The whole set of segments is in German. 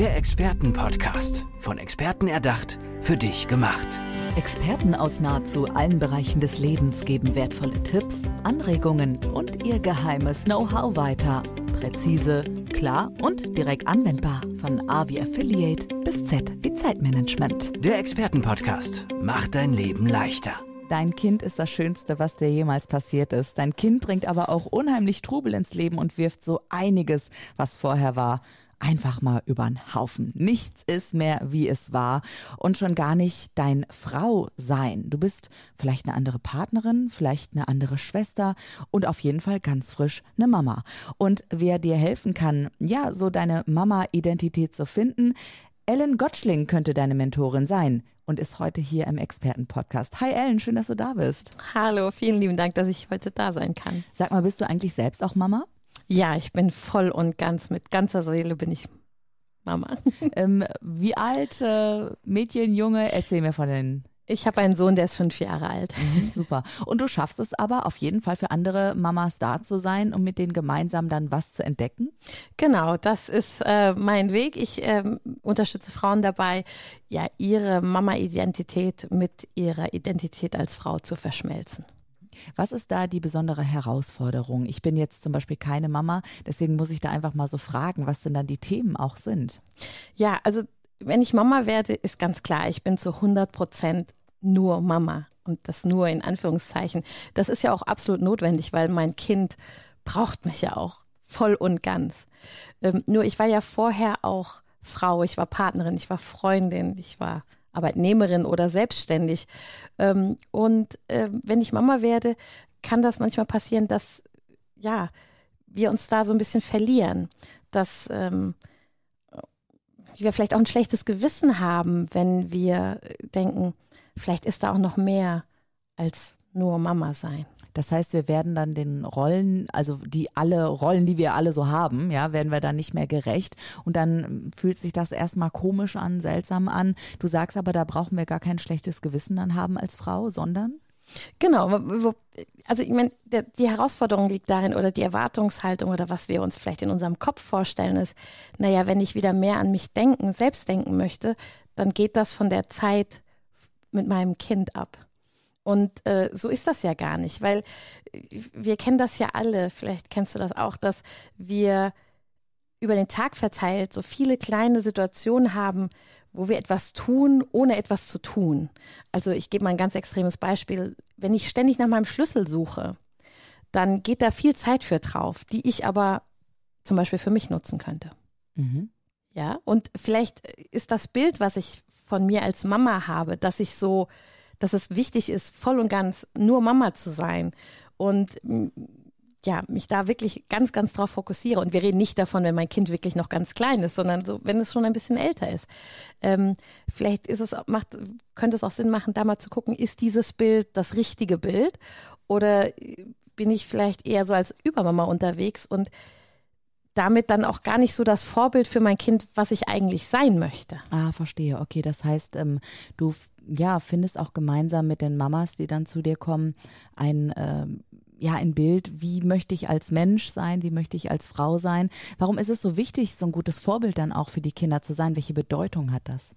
Der Expertenpodcast. Von Experten erdacht, für dich gemacht. Experten aus nahezu allen Bereichen des Lebens geben wertvolle Tipps, Anregungen und ihr geheimes Know-how weiter. Präzise, klar und direkt anwendbar. Von A wie Affiliate bis Z wie Zeitmanagement. Der Expertenpodcast macht dein Leben leichter. Dein Kind ist das Schönste, was dir jemals passiert ist. Dein Kind bringt aber auch unheimlich Trubel ins Leben und wirft so einiges, was vorher war, einfach mal übern Haufen. Nichts ist mehr, wie es war und schon gar nicht dein Frau sein. Du bist vielleicht eine andere Partnerin, vielleicht eine andere Schwester und auf jeden Fall ganz frisch eine Mama. Und wer dir helfen kann, ja, so deine Mama-Identität zu finden, Ellen Gottschling könnte deine Mentorin sein und ist heute hier im Expertenpodcast. Hi Ellen, schön, dass du da bist. Hallo, vielen lieben Dank, dass ich heute da sein kann. Sag mal, bist du eigentlich selbst auch Mama? Ja, ich bin voll und ganz mit ganzer Seele bin ich Mama. ähm, wie alt, äh, Mädchen, Junge? Erzähl mir von den ich habe einen Sohn, der ist fünf Jahre alt. Mhm, super. Und du schaffst es aber auf jeden Fall für andere Mamas da zu sein, um mit denen gemeinsam dann was zu entdecken? Genau, das ist äh, mein Weg. Ich äh, unterstütze Frauen dabei, ja, ihre Mama-Identität mit ihrer Identität als Frau zu verschmelzen. Was ist da die besondere Herausforderung? Ich bin jetzt zum Beispiel keine Mama, deswegen muss ich da einfach mal so fragen, was denn dann die Themen auch sind. Ja, also wenn ich Mama werde, ist ganz klar, ich bin zu 100 Prozent nur Mama und das nur in Anführungszeichen. Das ist ja auch absolut notwendig, weil mein Kind braucht mich ja auch voll und ganz. Ähm, nur ich war ja vorher auch Frau, ich war Partnerin, ich war Freundin, ich war Arbeitnehmerin oder selbstständig. Ähm, und äh, wenn ich Mama werde, kann das manchmal passieren, dass ja wir uns da so ein bisschen verlieren, dass ähm, wir vielleicht auch ein schlechtes Gewissen haben, wenn wir denken, vielleicht ist da auch noch mehr als nur Mama sein. Das heißt, wir werden dann den Rollen, also die alle Rollen, die wir alle so haben, ja, werden wir dann nicht mehr gerecht. Und dann fühlt sich das erstmal komisch an, seltsam an. Du sagst aber, da brauchen wir gar kein schlechtes Gewissen dann haben als Frau, sondern? Genau, also ich meine, die Herausforderung liegt darin oder die Erwartungshaltung oder was wir uns vielleicht in unserem Kopf vorstellen ist, naja, wenn ich wieder mehr an mich denken, selbst denken möchte, dann geht das von der Zeit mit meinem Kind ab. Und äh, so ist das ja gar nicht, weil äh, wir kennen das ja alle, vielleicht kennst du das auch, dass wir über den Tag verteilt so viele kleine Situationen haben, wo wir etwas tun, ohne etwas zu tun. Also ich gebe mal ein ganz extremes Beispiel. Wenn ich ständig nach meinem Schlüssel suche, dann geht da viel Zeit für drauf, die ich aber zum Beispiel für mich nutzen könnte. Mhm. Ja, und vielleicht ist das Bild, was ich von mir als Mama habe, dass ich so dass es wichtig ist, voll und ganz nur Mama zu sein und ja, mich da wirklich ganz, ganz drauf fokussiere. Und wir reden nicht davon, wenn mein Kind wirklich noch ganz klein ist, sondern so, wenn es schon ein bisschen älter ist. Ähm, vielleicht ist es, macht, könnte es auch Sinn machen, da mal zu gucken, ist dieses Bild das richtige Bild? Oder bin ich vielleicht eher so als Übermama unterwegs und damit dann auch gar nicht so das Vorbild für mein Kind, was ich eigentlich sein möchte. Ah, verstehe. Okay, das heißt, ähm, du ja findest auch gemeinsam mit den Mamas, die dann zu dir kommen, ein ähm, ja ein Bild, wie möchte ich als Mensch sein, wie möchte ich als Frau sein. Warum ist es so wichtig, so ein gutes Vorbild dann auch für die Kinder zu sein? Welche Bedeutung hat das?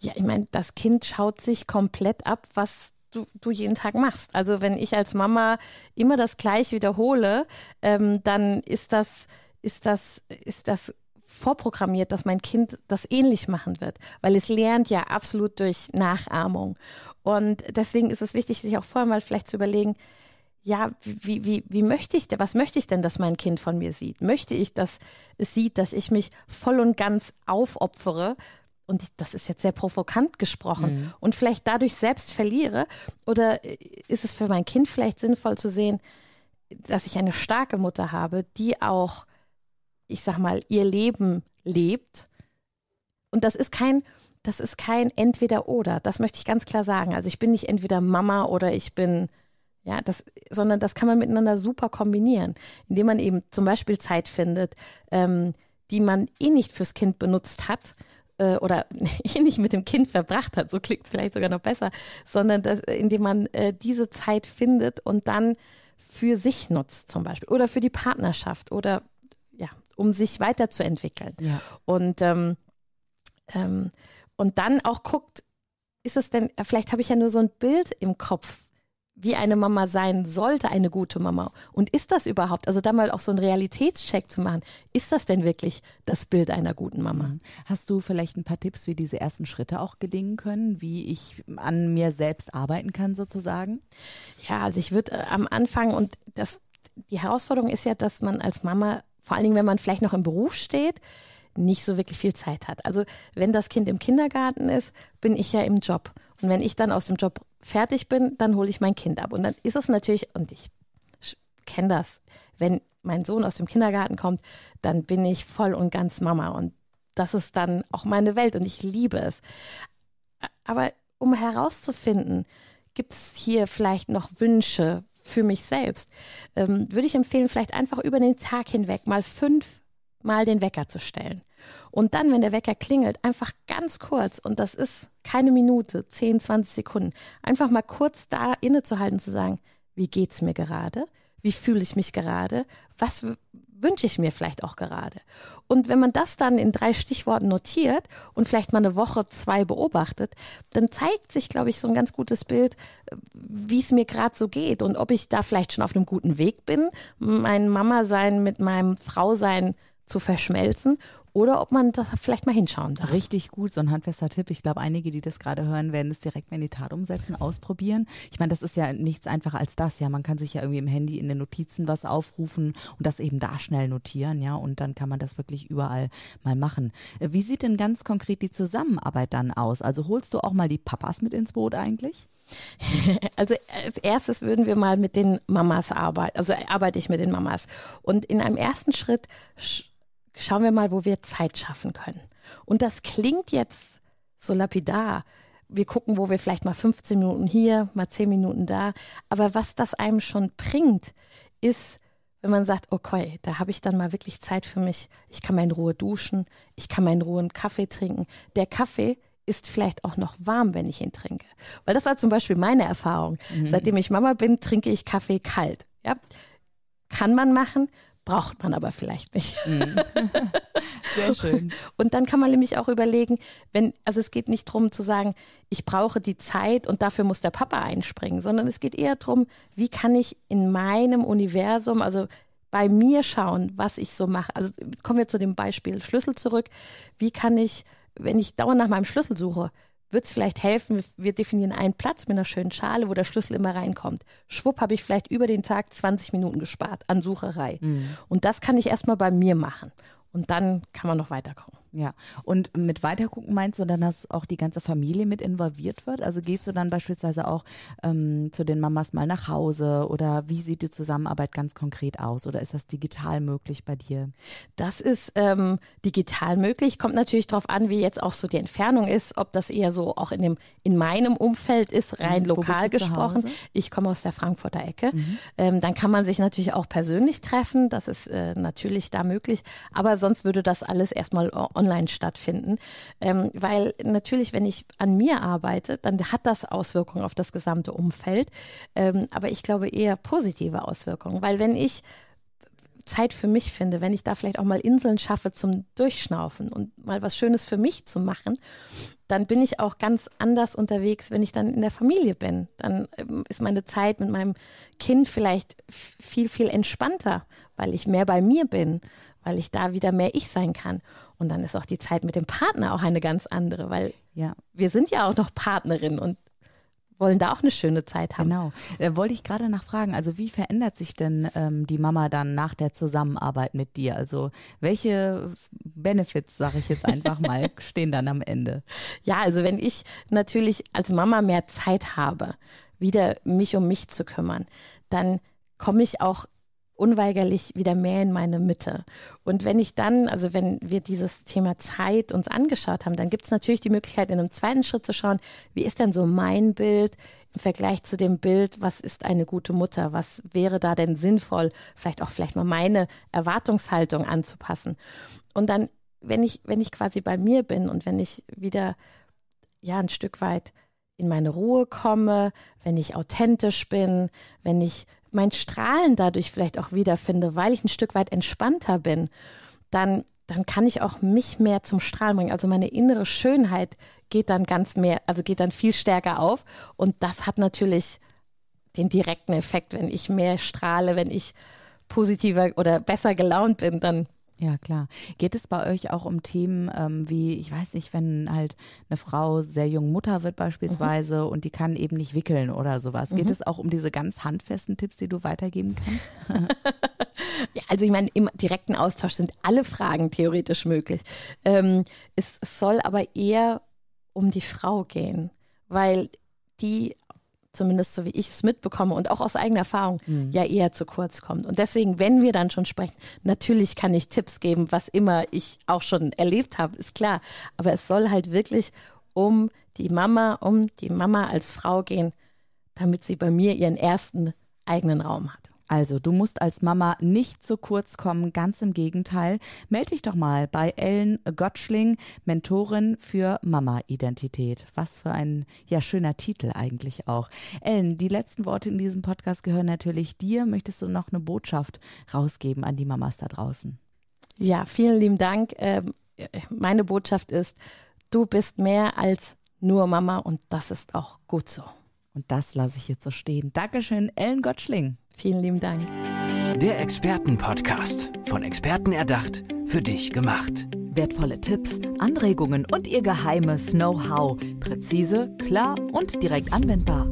Ja, ich meine, das Kind schaut sich komplett ab, was Du, du, jeden Tag machst. Also wenn ich als Mama immer das gleich wiederhole, ähm, dann ist das ist das, ist das vorprogrammiert, dass mein Kind das ähnlich machen wird, weil es lernt ja absolut durch Nachahmung. Und deswegen ist es wichtig, sich auch vorher mal vielleicht zu überlegen, ja, wie, wie, wie möchte ich denn, was möchte ich denn, dass mein Kind von mir sieht? Möchte ich, dass es sieht, dass ich mich voll und ganz aufopfere? Und das ist jetzt sehr provokant gesprochen mhm. und vielleicht dadurch selbst verliere? Oder ist es für mein Kind vielleicht sinnvoll zu sehen, dass ich eine starke Mutter habe, die auch ich sag mal, ihr Leben lebt. Und das ist kein, das ist kein Entweder-Oder. Das möchte ich ganz klar sagen. Also ich bin nicht entweder Mama oder ich bin, ja, das, sondern das kann man miteinander super kombinieren, indem man eben zum Beispiel Zeit findet, ähm, die man eh nicht fürs Kind benutzt hat äh, oder eh nicht mit dem Kind verbracht hat, so klingt es vielleicht sogar noch besser, sondern das, indem man äh, diese Zeit findet und dann für sich nutzt zum Beispiel oder für die Partnerschaft oder um sich weiterzuentwickeln. Ja. Und ähm, Ähm, und dann auch guckt, ist es denn, vielleicht habe ich ja nur so ein Bild im Kopf, wie eine Mama sein sollte, eine gute Mama. Und ist das überhaupt, also da mal auch so einen Realitätscheck zu machen, ist das denn wirklich das Bild einer guten Mama? Mhm. Hast du vielleicht ein paar Tipps, wie diese ersten Schritte auch gelingen können, wie ich an mir selbst arbeiten kann sozusagen? Ja, also ich würde äh, am Anfang und das, die Herausforderung ist ja, dass man als Mama, vor allen Dingen, wenn man vielleicht noch im Beruf steht, nicht so wirklich viel Zeit hat. Also wenn das Kind im Kindergarten ist, bin ich ja im Job. Und wenn ich dann aus dem Job fertig bin, dann hole ich mein Kind ab. Und dann ist es natürlich, und ich kenne das, wenn mein Sohn aus dem Kindergarten kommt, dann bin ich voll und ganz Mama. Und das ist dann auch meine Welt und ich liebe es. Aber um herauszufinden, gibt es hier vielleicht noch Wünsche für mich selbst, ähm, würde ich empfehlen, vielleicht einfach über den Tag hinweg mal fünf Mal den Wecker zu stellen. Und dann, wenn der Wecker klingelt, einfach ganz kurz, und das ist keine Minute, 10, 20 Sekunden, einfach mal kurz da innezuhalten, zu sagen, wie geht's mir gerade? Wie fühle ich mich gerade? Was wünsche ich mir vielleicht auch gerade? Und wenn man das dann in drei Stichworten notiert und vielleicht mal eine Woche, zwei beobachtet, dann zeigt sich, glaube ich, so ein ganz gutes Bild, wie es mir gerade so geht und ob ich da vielleicht schon auf einem guten Weg bin, mein Mama sein mit meinem Frau sein zu verschmelzen oder ob man da vielleicht mal hinschauen darf. Richtig gut, so ein handfester Tipp. Ich glaube, einige, die das gerade hören, werden es direkt mal in die Tat umsetzen, ausprobieren. Ich meine, das ist ja nichts einfacher als das. Ja, man kann sich ja irgendwie im Handy in den Notizen was aufrufen und das eben da schnell notieren. Ja, und dann kann man das wirklich überall mal machen. Wie sieht denn ganz konkret die Zusammenarbeit dann aus? Also holst du auch mal die Papas mit ins Boot eigentlich? Also als erstes würden wir mal mit den Mamas arbeiten, also arbeite ich mit den Mamas. Und in einem ersten Schritt schauen wir mal, wo wir Zeit schaffen können. Und das klingt jetzt so lapidar. Wir gucken, wo wir vielleicht mal 15 Minuten hier, mal 10 Minuten da. Aber was das einem schon bringt, ist, wenn man sagt, okay, da habe ich dann mal wirklich Zeit für mich. Ich kann mal in Ruhe duschen, ich kann mal in Ruhe einen Kaffee trinken. Der Kaffee ist vielleicht auch noch warm, wenn ich ihn trinke. Weil das war zum Beispiel meine Erfahrung. Mhm. Seitdem ich Mama bin, trinke ich Kaffee kalt. Ja? Kann man machen, braucht man aber vielleicht nicht. Mhm. Sehr schön. Und dann kann man nämlich auch überlegen, wenn, also es geht nicht darum zu sagen, ich brauche die Zeit und dafür muss der Papa einspringen, sondern es geht eher darum, wie kann ich in meinem Universum, also bei mir schauen, was ich so mache. Also kommen wir zu dem Beispiel Schlüssel zurück. Wie kann ich, wenn ich dauernd nach meinem Schlüssel suche, wird es vielleicht helfen, wir definieren einen Platz mit einer schönen Schale, wo der Schlüssel immer reinkommt. Schwupp habe ich vielleicht über den Tag 20 Minuten gespart an Sucherei. Mhm. Und das kann ich erstmal bei mir machen. Und dann kann man noch weiterkommen. Ja, und mit weitergucken meinst du dann, dass auch die ganze Familie mit involviert wird? Also gehst du dann beispielsweise auch ähm, zu den Mamas mal nach Hause oder wie sieht die Zusammenarbeit ganz konkret aus oder ist das digital möglich bei dir? Das ist ähm, digital möglich, kommt natürlich darauf an, wie jetzt auch so die Entfernung ist, ob das eher so auch in, dem, in meinem Umfeld ist, rein mhm. lokal gesprochen. Ich komme aus der Frankfurter Ecke. Mhm. Ähm, dann kann man sich natürlich auch persönlich treffen, das ist äh, natürlich da möglich, aber sonst würde das alles erstmal online online stattfinden. Ähm, weil natürlich, wenn ich an mir arbeite, dann hat das Auswirkungen auf das gesamte Umfeld. Ähm, aber ich glaube eher positive Auswirkungen, weil wenn ich Zeit für mich finde, wenn ich da vielleicht auch mal Inseln schaffe zum Durchschnaufen und mal was Schönes für mich zu machen, dann bin ich auch ganz anders unterwegs, wenn ich dann in der Familie bin. Dann ähm, ist meine Zeit mit meinem Kind vielleicht viel, viel entspannter, weil ich mehr bei mir bin, weil ich da wieder mehr ich sein kann. Und dann ist auch die Zeit mit dem Partner auch eine ganz andere, weil ja. wir sind ja auch noch Partnerin und wollen da auch eine schöne Zeit haben. Genau. Da wollte ich gerade nachfragen, also wie verändert sich denn ähm, die Mama dann nach der Zusammenarbeit mit dir? Also welche Benefits, sage ich jetzt einfach mal, stehen dann am Ende? Ja, also wenn ich natürlich als Mama mehr Zeit habe, wieder mich um mich zu kümmern, dann komme ich auch unweigerlich wieder mehr in meine Mitte. Und wenn ich dann, also wenn wir dieses Thema Zeit uns angeschaut haben, dann gibt es natürlich die Möglichkeit, in einem zweiten Schritt zu schauen, wie ist denn so mein Bild im Vergleich zu dem Bild, was ist eine gute Mutter, was wäre da denn sinnvoll, vielleicht auch vielleicht mal meine Erwartungshaltung anzupassen. Und dann, wenn ich, wenn ich quasi bei mir bin und wenn ich wieder ja ein Stück weit in meine Ruhe komme, wenn ich authentisch bin, wenn ich mein Strahlen dadurch vielleicht auch wiederfinde, weil ich ein Stück weit entspannter bin, dann dann kann ich auch mich mehr zum Strahlen bringen. Also meine innere Schönheit geht dann ganz mehr, also geht dann viel stärker auf. Und das hat natürlich den direkten Effekt, wenn ich mehr strahle, wenn ich positiver oder besser gelaunt bin, dann ja, klar. Geht es bei euch auch um Themen ähm, wie, ich weiß nicht, wenn halt eine Frau sehr jung Mutter wird beispielsweise mhm. und die kann eben nicht wickeln oder sowas. Mhm. Geht es auch um diese ganz handfesten Tipps, die du weitergeben kannst? ja, also ich meine, im direkten Austausch sind alle Fragen theoretisch möglich. Ähm, es soll aber eher um die Frau gehen, weil die zumindest so wie ich es mitbekomme und auch aus eigener Erfahrung, mhm. ja eher zu kurz kommt. Und deswegen, wenn wir dann schon sprechen, natürlich kann ich Tipps geben, was immer ich auch schon erlebt habe, ist klar. Aber es soll halt wirklich um die Mama, um die Mama als Frau gehen, damit sie bei mir ihren ersten eigenen Raum hat. Also, du musst als Mama nicht zu kurz kommen, ganz im Gegenteil. Meld dich doch mal bei Ellen Gottschling, Mentorin für Mama-Identität. Was für ein ja schöner Titel eigentlich auch. Ellen, die letzten Worte in diesem Podcast gehören natürlich dir. Möchtest du noch eine Botschaft rausgeben an die Mamas da draußen? Ja, vielen lieben Dank. Ähm, meine Botschaft ist, du bist mehr als nur Mama und das ist auch gut so. Und das lasse ich jetzt so stehen. Dankeschön, Ellen Gottschling. Vielen lieben Dank. Der Expertenpodcast. Von Experten erdacht, für dich gemacht. Wertvolle Tipps, Anregungen und ihr geheimes Know-how. Präzise, klar und direkt anwendbar.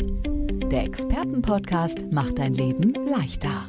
Der Expertenpodcast macht dein Leben leichter.